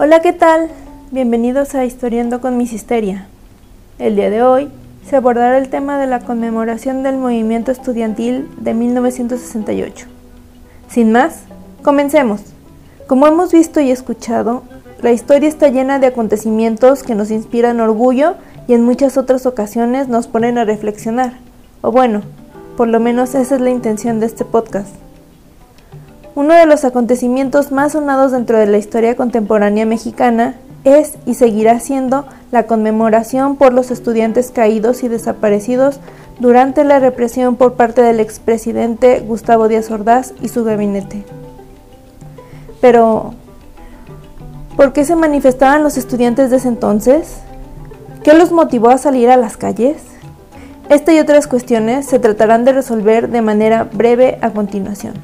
Hola, ¿qué tal? Bienvenidos a Historiando con Miss Histeria. El día de hoy se abordará el tema de la conmemoración del movimiento estudiantil de 1968. Sin más, comencemos. Como hemos visto y escuchado, la historia está llena de acontecimientos que nos inspiran orgullo y en muchas otras ocasiones nos ponen a reflexionar. O bueno, por lo menos esa es la intención de este podcast. Uno de los acontecimientos más sonados dentro de la historia contemporánea mexicana es y seguirá siendo la conmemoración por los estudiantes caídos y desaparecidos durante la represión por parte del expresidente Gustavo Díaz Ordaz y su gabinete. Pero, ¿por qué se manifestaban los estudiantes de ese entonces? ¿Qué los motivó a salir a las calles? Esta y otras cuestiones se tratarán de resolver de manera breve a continuación.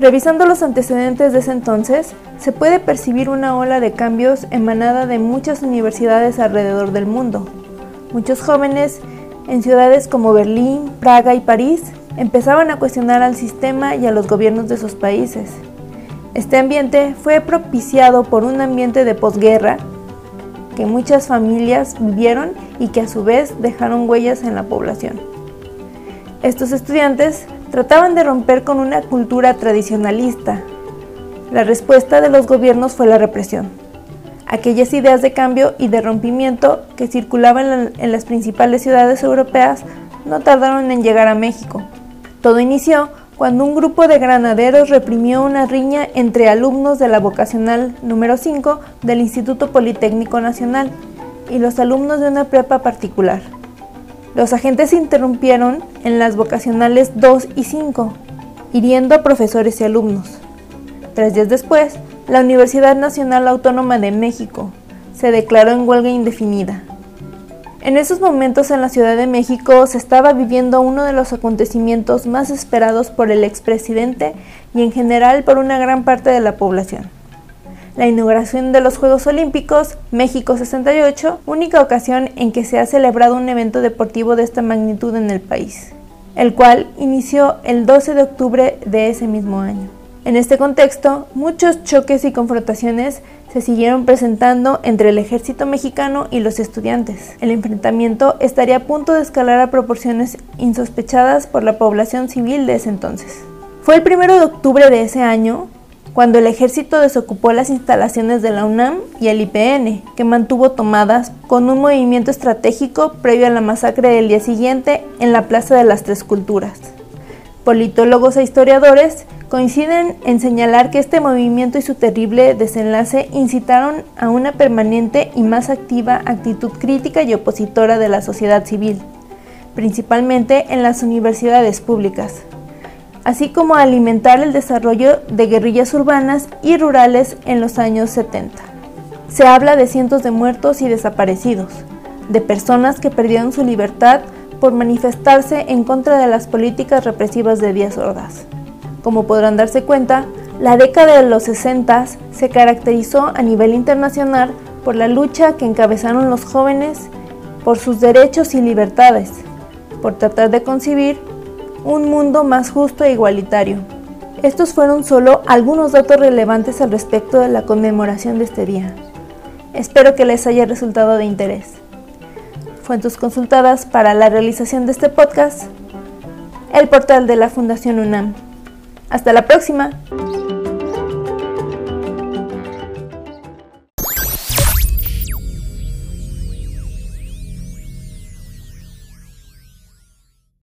Revisando los antecedentes de ese entonces, se puede percibir una ola de cambios emanada de muchas universidades alrededor del mundo. Muchos jóvenes en ciudades como Berlín, Praga y París empezaban a cuestionar al sistema y a los gobiernos de sus países. Este ambiente fue propiciado por un ambiente de posguerra que muchas familias vivieron y que a su vez dejaron huellas en la población. Estos estudiantes trataban de romper con una cultura tradicionalista. La respuesta de los gobiernos fue la represión. Aquellas ideas de cambio y de rompimiento que circulaban en las principales ciudades europeas no tardaron en llegar a México. Todo inició cuando un grupo de granaderos reprimió una riña entre alumnos de la vocacional número 5 del Instituto Politécnico Nacional y los alumnos de una prepa particular. Los agentes interrumpieron en las vocacionales 2 y 5, hiriendo a profesores y alumnos. Tres días después, la Universidad Nacional Autónoma de México se declaró en huelga indefinida. En esos momentos en la Ciudad de México se estaba viviendo uno de los acontecimientos más esperados por el expresidente y en general por una gran parte de la población la inauguración de los Juegos Olímpicos México 68, única ocasión en que se ha celebrado un evento deportivo de esta magnitud en el país, el cual inició el 12 de octubre de ese mismo año. En este contexto, muchos choques y confrontaciones se siguieron presentando entre el ejército mexicano y los estudiantes. El enfrentamiento estaría a punto de escalar a proporciones insospechadas por la población civil de ese entonces. Fue el 1 de octubre de ese año cuando el ejército desocupó las instalaciones de la UNAM y el IPN, que mantuvo tomadas con un movimiento estratégico previo a la masacre del día siguiente en la Plaza de las Tres Culturas. Politólogos e historiadores coinciden en señalar que este movimiento y su terrible desenlace incitaron a una permanente y más activa actitud crítica y opositora de la sociedad civil, principalmente en las universidades públicas así como alimentar el desarrollo de guerrillas urbanas y rurales en los años 70. Se habla de cientos de muertos y desaparecidos, de personas que perdieron su libertad por manifestarse en contra de las políticas represivas de Díaz Ordaz. Como podrán darse cuenta, la década de los 60 se caracterizó a nivel internacional por la lucha que encabezaron los jóvenes por sus derechos y libertades, por tratar de concebir un mundo más justo e igualitario. Estos fueron solo algunos datos relevantes al respecto de la conmemoración de este día. Espero que les haya resultado de interés. Fuentes consultadas para la realización de este podcast, el portal de la Fundación UNAM. Hasta la próxima.